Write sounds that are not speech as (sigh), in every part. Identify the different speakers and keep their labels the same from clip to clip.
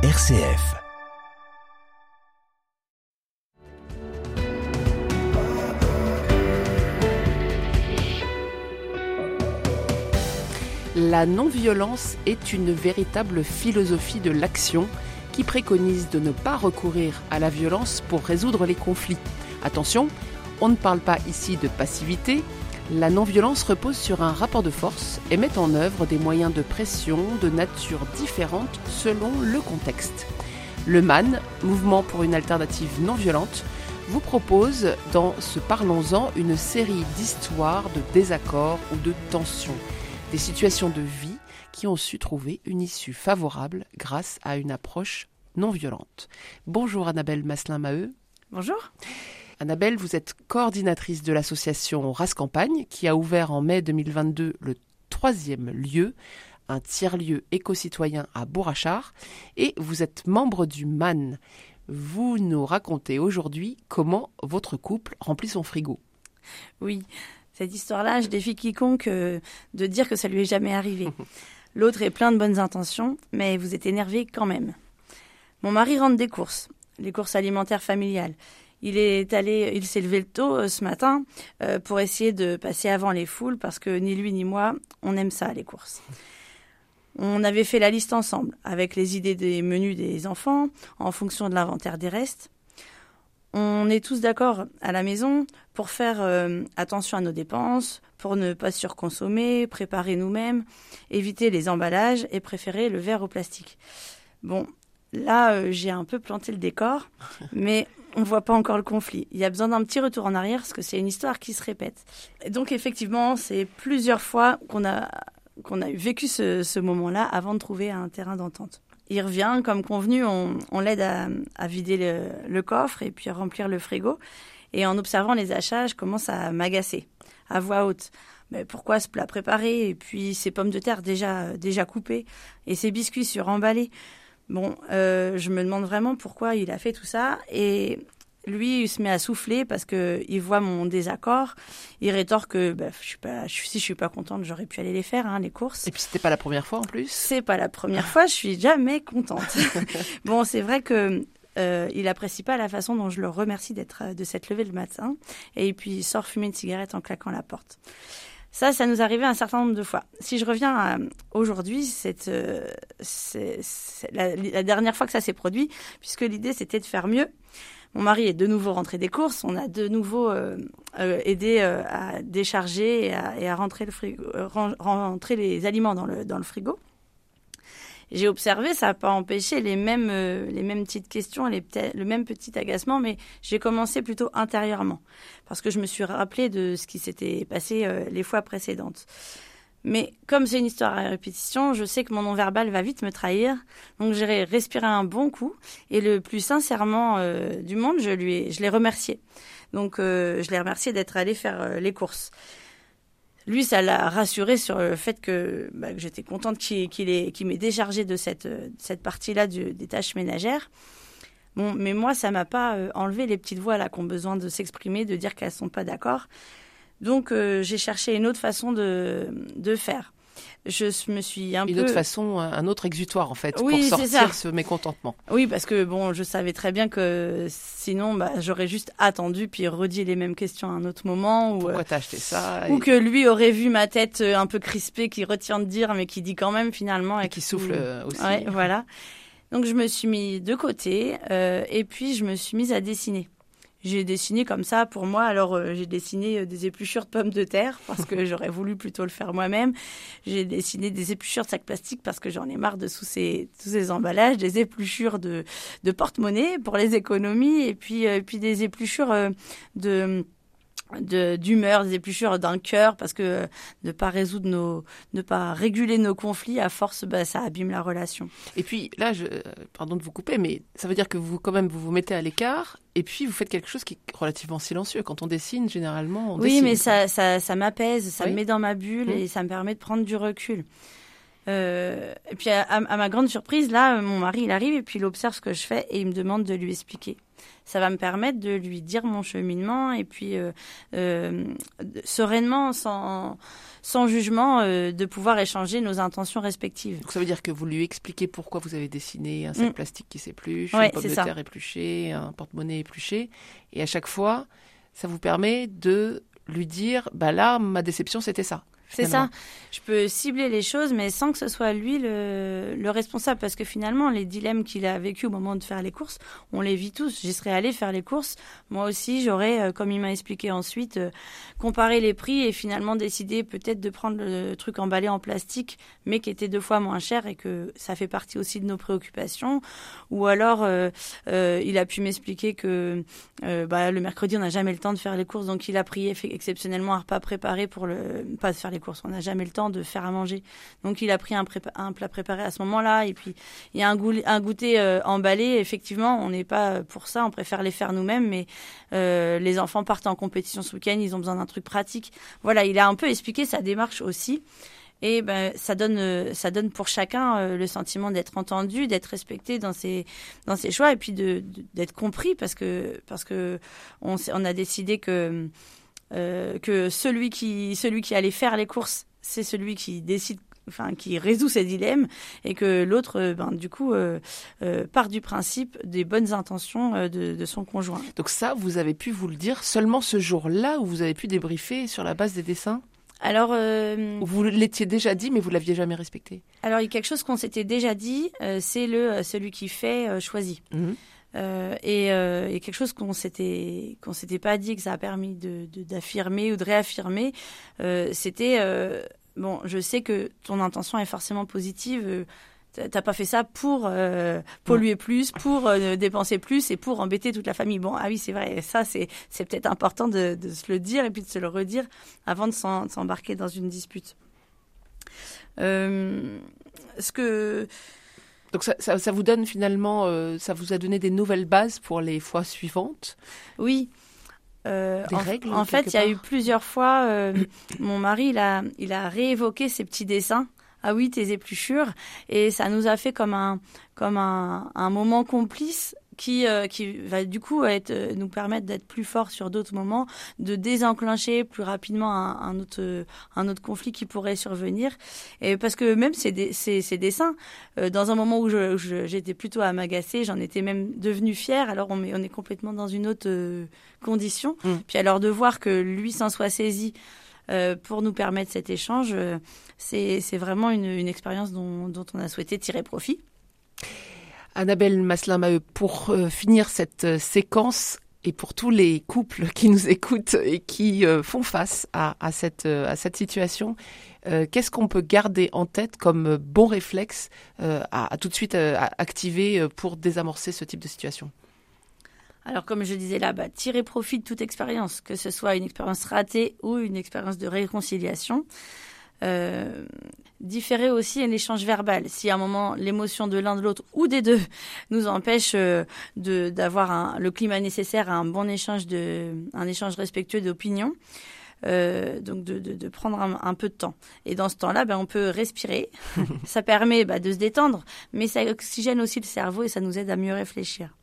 Speaker 1: RCF.
Speaker 2: La non-violence est une véritable philosophie de l'action qui préconise de ne pas recourir à la violence pour résoudre les conflits. Attention, on ne parle pas ici de passivité. La non-violence repose sur un rapport de force et met en œuvre des moyens de pression de nature différente selon le contexte. Le MAN, Mouvement pour une alternative non violente, vous propose dans ce Parlons-en une série d'histoires de désaccords ou de tensions, des situations de vie qui ont su trouver une issue favorable grâce à une approche non violente. Bonjour Annabelle Maslin-Maheu.
Speaker 3: Bonjour.
Speaker 2: Annabelle, vous êtes coordinatrice de l'association Race Campagne qui a ouvert en mai 2022 le troisième lieu, un tiers-lieu éco-citoyen à Bourrachard, et vous êtes membre du MAN. Vous nous racontez aujourd'hui comment votre couple remplit son frigo.
Speaker 3: Oui, cette histoire-là, je défie quiconque euh, de dire que ça lui est jamais arrivé. (laughs) L'autre est plein de bonnes intentions, mais vous êtes énervé quand même. Mon mari rentre des courses, les courses alimentaires familiales. Il est allé, il s'est levé tôt euh, ce matin euh, pour essayer de passer avant les foules parce que ni lui ni moi, on aime ça les courses. On avait fait la liste ensemble avec les idées des menus des enfants en fonction de l'inventaire des restes. On est tous d'accord à la maison pour faire euh, attention à nos dépenses, pour ne pas surconsommer, préparer nous-mêmes, éviter les emballages et préférer le verre au plastique. Bon, là, j'ai un peu planté le décor, (laughs) mais on voit pas encore le conflit. Il y a besoin d'un petit retour en arrière parce que c'est une histoire qui se répète. Et donc, effectivement, c'est plusieurs fois qu'on a, qu'on a vécu ce, moment-là avant de trouver un terrain d'entente. Il revient, comme convenu, on, l'aide à, vider le, le, coffre et puis à remplir le frigo. Et en observant les achats, je commence à m'agacer, à voix haute. Mais pourquoi ce plat préparé? Et puis ces pommes de terre déjà, déjà coupées et ces biscuits suremballés Bon, euh, je me demande vraiment pourquoi il a fait tout ça. Et lui, il se met à souffler parce que il voit mon désaccord. Il rétorque que bah, je suis pas, je, si je suis pas contente, j'aurais pu aller les faire, hein, les courses.
Speaker 2: Et puis c'était pas la première fois en plus.
Speaker 3: C'est pas la première fois. Je suis jamais contente. (laughs) bon, c'est vrai que euh, il apprécie pas la façon dont je le remercie d'être de s'être levé le matin. Et puis il sort fumer une cigarette en claquant la porte. Ça, ça nous arrivait un certain nombre de fois. Si je reviens à aujourd'hui, c'est euh, la, dernière fois que ça s'est produit, puisque l'idée c'était de faire mieux. Mon mari est de nouveau rentré des courses, on a de nouveau euh, euh, aidé euh, à décharger et à, rentrer, les aliments dans le frigo. J'ai observé, ça n'a pas empêché les mêmes, les mêmes petites questions, les, le même petit agacement, mais j'ai commencé plutôt intérieurement, parce que je me suis rappelé de ce qui s'était passé les fois précédentes. Mais comme c'est une histoire à répétition, je sais que mon non-verbal va vite me trahir. Donc j'ai respiré un bon coup et le plus sincèrement euh, du monde, je lui ai, je l'ai remercié. Donc euh, je l'ai remercié d'être allé faire euh, les courses. Lui, ça l'a rassuré sur le fait que, bah, j'étais contente qu'il qu'il qu m'ait déchargé de cette, cette partie-là des tâches ménagères. Bon, mais moi, ça m'a pas enlevé les petites voix là qui ont besoin de s'exprimer, de dire qu'elles sont pas d'accord. Donc euh, j'ai cherché une autre façon de, de faire. Je me suis un
Speaker 2: une
Speaker 3: peu...
Speaker 2: autre façon, un autre exutoire en fait,
Speaker 3: oui,
Speaker 2: pour sortir ce mécontentement.
Speaker 3: Oui, parce que bon, je savais très bien que sinon, bah, j'aurais juste attendu puis redit les mêmes questions à un autre moment. Ou,
Speaker 2: Pourquoi t'as acheté ça
Speaker 3: Ou que lui aurait vu ma tête un peu crispée, qui retient de dire, mais qui dit quand même finalement.
Speaker 2: Et, et qui souffle aussi.
Speaker 3: Ouais, voilà. Donc je me suis mis de côté euh, et puis je me suis mise à dessiner j'ai dessiné comme ça pour moi. Alors euh, j'ai dessiné euh, des épluchures de pommes de terre (laughs) parce que j'aurais voulu plutôt le faire moi-même. J'ai dessiné des épluchures de sacs plastiques parce que j'en ai marre de tous ces, tous ces emballages, des épluchures de, de porte-monnaie pour les économies et puis, euh, et puis des épluchures de d'humeur, des épluchures d'un cœur, parce que ne pas résoudre nos, ne pas réguler nos conflits, à force, bah, ça abîme la relation.
Speaker 2: Et puis là, je, pardon de vous couper, mais ça veut dire que vous, quand même, vous vous mettez à l'écart, et puis vous faites quelque chose qui est relativement silencieux. Quand on dessine, généralement, on
Speaker 3: Oui,
Speaker 2: dessine.
Speaker 3: mais ça, ça, ça m'apaise, ça
Speaker 2: Oui.
Speaker 3: me met dans ma bulle,
Speaker 2: Mmh.
Speaker 3: et ça me permet de prendre du recul. Euh, et puis à, à ma grande surprise, là, mon mari, il arrive et puis il observe ce que je fais et il me demande de lui expliquer. Ça va me permettre de lui dire mon cheminement et puis sereinement, sans, sans jugement, de pouvoir échanger nos intentions respectives.
Speaker 2: Donc ça veut dire que vous lui expliquez pourquoi vous avez dessiné un sac mm. plastique qui s'épluche, une pomme de terre épluchée, un porte-monnaie épluché, et à chaque fois, ça vous permet de lui dire, bah là, ma déception, c'était ça.
Speaker 3: C'est ça. Je peux cibler les choses, mais sans que ce soit lui le, le responsable. Parce que finalement, les dilemmes qu'il a vécu au moment de faire les courses, on les vit tous. J'y serais allée faire les courses. Moi aussi, j'aurais, euh, comme il m'a expliqué ensuite, euh, comparé les prix et finalement décidé peut-être de prendre le truc emballé en plastique, mais qui était deux fois moins cher et que ça fait partie aussi de nos préoccupations. Ou alors, euh, il a pu m'expliquer que bah, le mercredi, on n'a jamais le temps de faire les courses, donc il a prié exceptionnellement un repas préparé pour le pas faire les courses. On n'a jamais le temps de faire à manger. Donc il a pris un, plat préparé à ce moment-là. Et puis il y a un, goûter euh, emballé. Effectivement, on n'est pas pour ça. On préfère les faire nous-mêmes. Mais euh, les enfants partent en compétition ce week-end. Ils ont besoin d'un truc pratique. Voilà, il a un peu expliqué sa démarche aussi. Et ben, ça donne, euh, ça donne pour chacun le sentiment d'être entendu, d'être respecté dans ses, dans ses choix et puis de, d'être compris parce que, parce que on a décidé que euh, que celui qui, celui qui allait faire les courses, c'est celui qui décide enfin qui résout ses dilemmes et que l'autre euh, ben, du coup euh, part du principe des bonnes intentions de, son conjoint.
Speaker 2: Donc ça vous avez pu vous le dire seulement ce jour-là où vous avez pu débriefer sur la base des dessins?
Speaker 3: Alors,
Speaker 2: vous l'étiez déjà dit, mais vous l'aviez jamais respecté.
Speaker 3: Alors, il y a quelque chose qu'on s'était déjà dit, c'est le celui qui fait choisit. Mhm. Euh, euh, et, quelque chose qu'on s'était qu'on s'était pas dit que ça a permis de d'affirmer ou de réaffirmer, euh, c'était bon, je sais que ton intention est forcément positive. T'as pas fait ça pour polluer plus, pour dépenser plus et pour embêter toute la famille. Bon, ah oui, c'est vrai. Ça, c'est c'est peut-être important de, de, se le dire et puis de se le redire avant de s'embarquer dans une dispute. ce que
Speaker 2: donc ça, ça, vous donne finalement, euh, ça vous a donné des nouvelles bases pour les fois suivantes
Speaker 3: Oui. Euh, en, règles, en fait, il y a eu plusieurs fois, euh, mon mari, il a, il a réévoqué ces petits dessins. Ah oui, tes épluchures. Et ça nous a fait comme un, comme un, un moment complice qui, euh, qui va du coup être, euh, nous permettre d'être plus forts sur d'autres moments, de désenclencher plus rapidement un, autre, un autre conflit qui pourrait survenir. Et parce que même ces, ces, ces dessins, euh, dans un moment où j'étais plutôt à m'agacer, j'en étais même devenue fière. Alors on, on est complètement dans une autre condition. Mmh. Puis alors de voir que lui s'en soit saisi. pour nous permettre cet échange, c'est vraiment une, une expérience dont, dont on a souhaité tirer profit.
Speaker 2: Annabelle Maslin-Maheu, pour euh, finir cette euh, séquence et pour tous les couples qui nous écoutent et qui euh, font face à, cette, situation, qu'est-ce qu'on peut garder en tête comme bon réflexe à, tout de suite activer pour désamorcer ce type de situation?
Speaker 3: Alors, comme je disais là, bah, tirer profit de toute expérience, que ce soit une expérience ratée ou une expérience de réconciliation. Euh, différer aussi un échange verbal. Si à un moment l'émotion de l'un de l'autre ou des deux (laughs) nous empêche euh, de d'avoir le climat nécessaire à un bon échange de un échange respectueux d'opinions. Euh, donc de, de, de prendre un, peu de temps. Et dans ce temps-là, ben, on peut respirer. (laughs) ça permet bah, de se détendre, mais ça oxygène aussi le cerveau et ça nous aide à mieux réfléchir.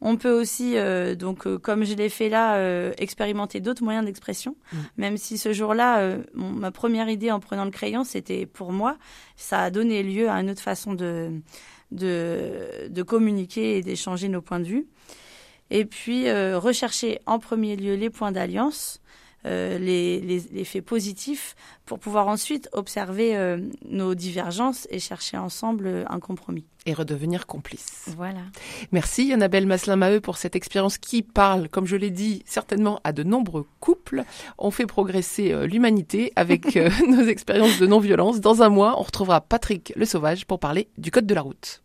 Speaker 3: On peut aussi, euh, donc euh, comme je l'ai fait là, euh, expérimenter d'autres moyens d'expression. Mm. Même si ce jour-là, ma première idée en prenant le crayon, c'était pour moi, ça a donné lieu à une autre façon de, de, de communiquer et d'échanger nos points de vue. Et puis rechercher en premier lieu les points d'alliance. Les, les, faits positifs pour pouvoir ensuite observer nos divergences et chercher ensemble un compromis
Speaker 2: et redevenir complice.
Speaker 3: Voilà.
Speaker 2: Merci Annabelle Maslin-Maheu pour cette expérience qui parle, comme je l'ai dit, certainement à de nombreux couples. On fait progresser euh, l'humanité avec euh, (laughs) nos expériences de non-violence. Dans un mois, on retrouvera Patrick Le Sauvage pour parler du code de la route.